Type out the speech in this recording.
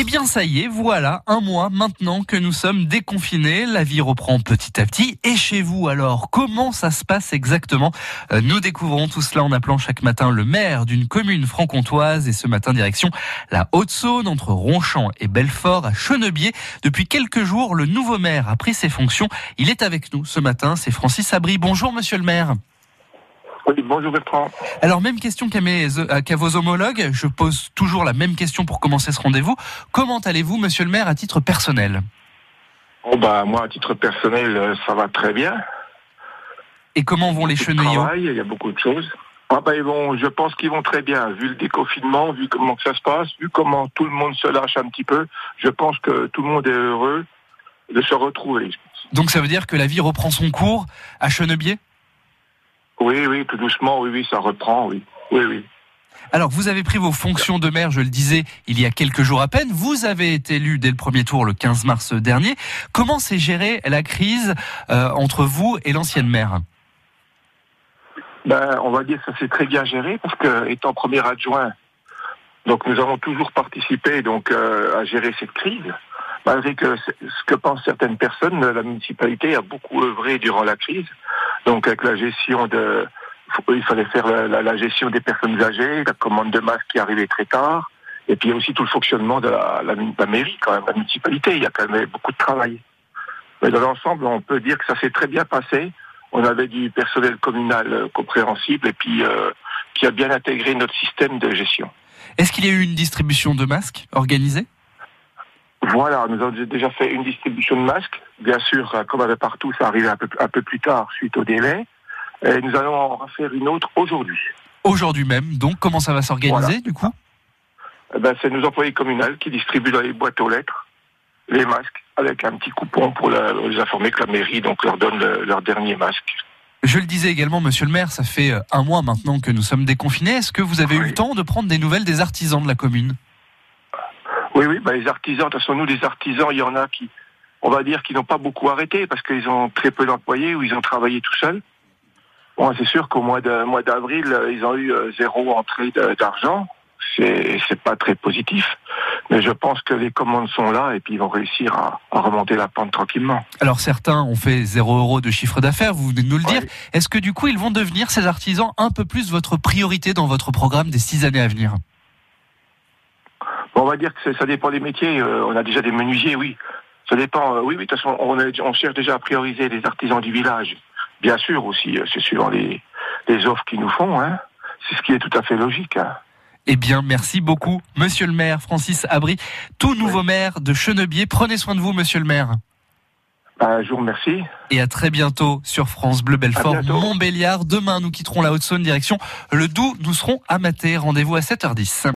Eh bien ça y est, voilà un mois maintenant que nous sommes déconfinés, la vie reprend petit à petit. Et chez vous alors, comment ça se passe exactement? Euh, Nous découvrons tout cela en appelant chaque matin le maire d'une commune franc-comtoise et ce matin direction la Haute-Saône entre Ronchamp et Belfort à Chenebier. Depuis quelques jours, le nouveau maire a pris ses fonctions. Il est avec nous ce matin, c'est Francis Abri. Bonjour monsieur le maire. Oui, bonjour Bertrand. Alors même question qu'à, mes, qu'à vos homologues, je pose toujours la même question pour commencer ce rendez-vous. Comment allez-vous, monsieur le maire, à titre personnel? Oh bah moi, à titre personnel, euh, ça va très bien. Et comment vont les travail, Il y a beaucoup de choses. Ah bah, ils vont, je pense qu'ils vont très bien, vu le déconfinement, vu comment ça se passe, vu comment tout le monde se lâche un petit peu. Je pense que tout le monde est heureux de se retrouver. Donc ça veut dire que la vie reprend son cours à Chenebier? Oui, oui, tout doucement, oui, oui, ça reprend, oui. Oui, oui. Alors, vous avez pris vos fonctions de maire, je le disais, il y a quelques jours à peine. Vous avez été élu dès le premier tour le 15 mars dernier. Comment s'est gérée la crise euh, entre vous et l'ancienne maire? Ben, on va dire que ça s'est très bien géré parce que, étant premier adjoint, donc nous avons toujours participé donc euh, à gérer cette crise. Malgré que ce que pensent certaines personnes, la municipalité a beaucoup œuvré durant la crise. Donc avec la gestion de, il fallait faire la, gestion des personnes âgées, la commande de masques qui arrivait très tard, et puis aussi tout le fonctionnement de la, la, la mairie quand même, la municipalité. Il y a quand même beaucoup de travail. Mais dans l'ensemble, on peut dire que ça s'est très bien passé. On avait du personnel communal euh, compréhensible et puis euh, qui a bien intégré notre système de gestion. Est-ce qu'il y a eu une distribution de masques organisée? Voilà, nous avons déjà fait une distribution de masques. Bien sûr, euh, comme avec partout, ça arrivait un peu, un peu plus tard suite au délai. Et nous allons en refaire une autre aujourd'hui. Aujourd'hui même, donc comment ça va s'organiser Voilà. du coup? Eh ben, c'est nos employés communaux qui distribuent dans les boîtes aux lettres les masques avec un petit coupon pour la- les informer que la mairie donc leur donne le- leur dernier masque. Je le disais également, monsieur le maire, ça fait euh, un mois maintenant que nous sommes déconfinés. Est-ce que vous avez eu le temps de prendre des nouvelles des artisans de la commune? Oui, oui, ben, les artisans, de toute façon, nous, les artisans, il y en a qui, on va dire, qui n'ont pas beaucoup arrêté parce qu'ils ont très peu d'employés ou ils ont travaillé tout seuls. Bon, c'est sûr qu'au mois d'avril, euh, ils ont eu euh, zéro entrée d'argent. C'est, c'est pas très positif. Mais je pense que les commandes sont là et puis ils vont réussir à, à remonter la pente tranquillement. Alors certains ont fait 0 euros de chiffre d'affaires, vous venez de nous le dire. Oui. Est-ce que du coup ils vont devenir, ces artisans, un peu plus votre priorité dans votre programme des six années à venir? Bon, on va dire que ça dépend des métiers. Euh, on a déjà des menuisiers, oui. Ça dépend. euh, oui, oui, de toute façon, on, cherche déjà à prioriser les artisans du village. Bien sûr aussi, euh, c'est suivant les, les offres qu'ils nous font. Hein. C'est ce qui est tout à fait logique. Hein. Eh bien, merci beaucoup, monsieur le maire Francis Abri, tout nouveau maire de Chenebier. Prenez soin de vous, monsieur le maire. Ben, je vous remercie. Et à très bientôt sur France Bleu Belfort. Montbéliard. Demain, nous quitterons la Haute-Saône direction le Doubs. Nous serons à Maté. Rendez-vous à 7h10.